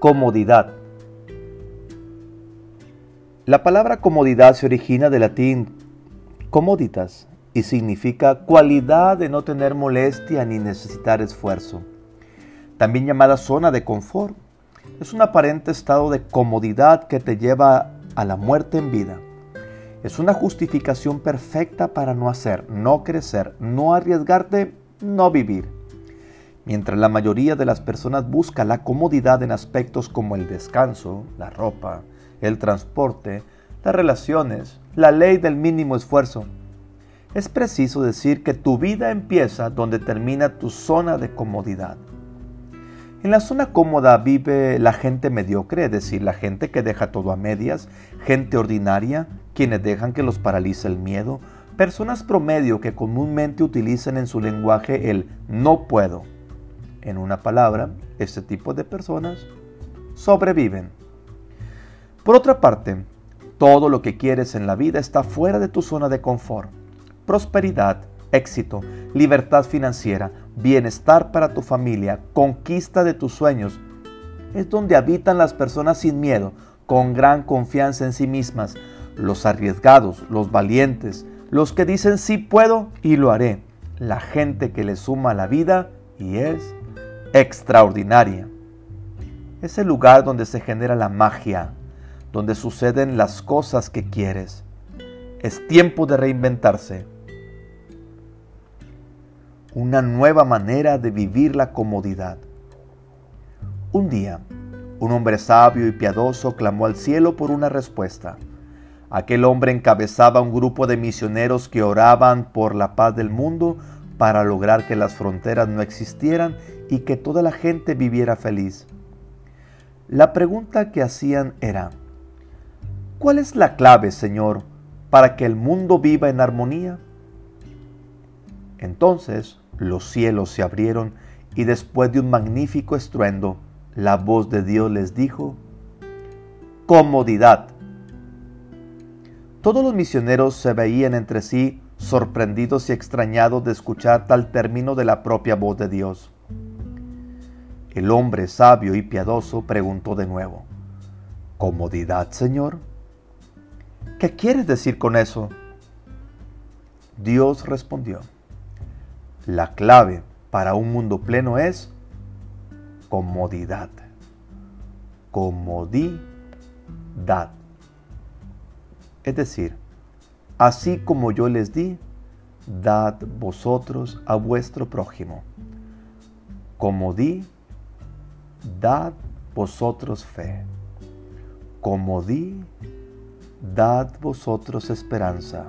Comodidad. La palabra comodidad se origina del latín comoditas y significa cualidad de no tener molestia ni necesitar esfuerzo. También llamada zona de confort. Es un aparente estado de comodidad que te lleva a la muerte en vida. Es una justificación perfecta para no hacer, no crecer, no arriesgarte, no vivir. Mientras la mayoría de las personas busca la comodidad en aspectos como el descanso, la ropa, el transporte, las relaciones, la ley del mínimo esfuerzo, es preciso decir que tu vida empieza donde termina tu zona de comodidad. En la zona cómoda vive la gente mediocre, es decir, la gente que deja todo a medias, gente ordinaria, quienes dejan que los paralice el miedo, personas promedio que comúnmente utilizan en su lenguaje el no puedo en una palabra, este tipo de personas sobreviven. Por otra parte, todo lo que quieres en la vida está fuera de tu zona de confort. Prosperidad, éxito, libertad financiera, bienestar para tu familia, conquista de tus sueños, es donde habitan las personas sin miedo, con gran confianza en sí mismas, los arriesgados, los valientes, los que dicen sí puedo y lo haré, la gente que le suma a la vida y es extraordinaria. Es el lugar donde se genera la magia, donde suceden las cosas que quieres. Es tiempo de reinventarse. Una nueva manera de vivir la comodidad. Un día, un hombre sabio y piadoso clamó al cielo por una respuesta. Aquel hombre encabezaba un grupo de misioneros que oraban por la paz del mundo para lograr que las fronteras no existieran y que toda la gente viviera feliz. La pregunta que hacían era, ¿cuál es la clave, Señor, para que el mundo viva en armonía? Entonces los cielos se abrieron y después de un magnífico estruendo, la voz de Dios les dijo, comodidad. Todos los misioneros se veían entre sí sorprendidos y extrañados de escuchar tal término de la propia voz de Dios. El hombre sabio y piadoso preguntó de nuevo, ¿Comodidad, Señor? ¿Qué quieres decir con eso? Dios respondió, la clave para un mundo pleno es comodidad. Comodidad. Es decir, Así como yo les di, dad vosotros a vuestro prójimo. Como di, dad vosotros fe. Como di, dad vosotros esperanza.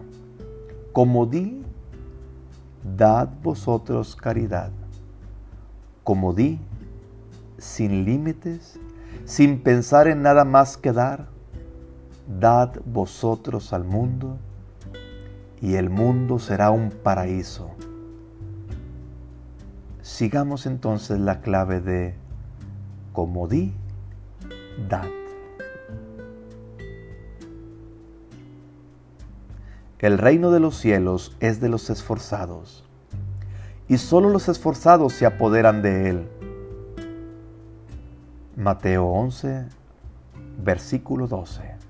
Como di, dad vosotros caridad. Como di, sin límites, sin pensar en nada más que dar, dad vosotros al mundo y el mundo será un paraíso. Sigamos entonces la clave de comodidad. El reino de los cielos es de los esforzados, y solo los esforzados se apoderan de él. Mateo 11, versículo 12.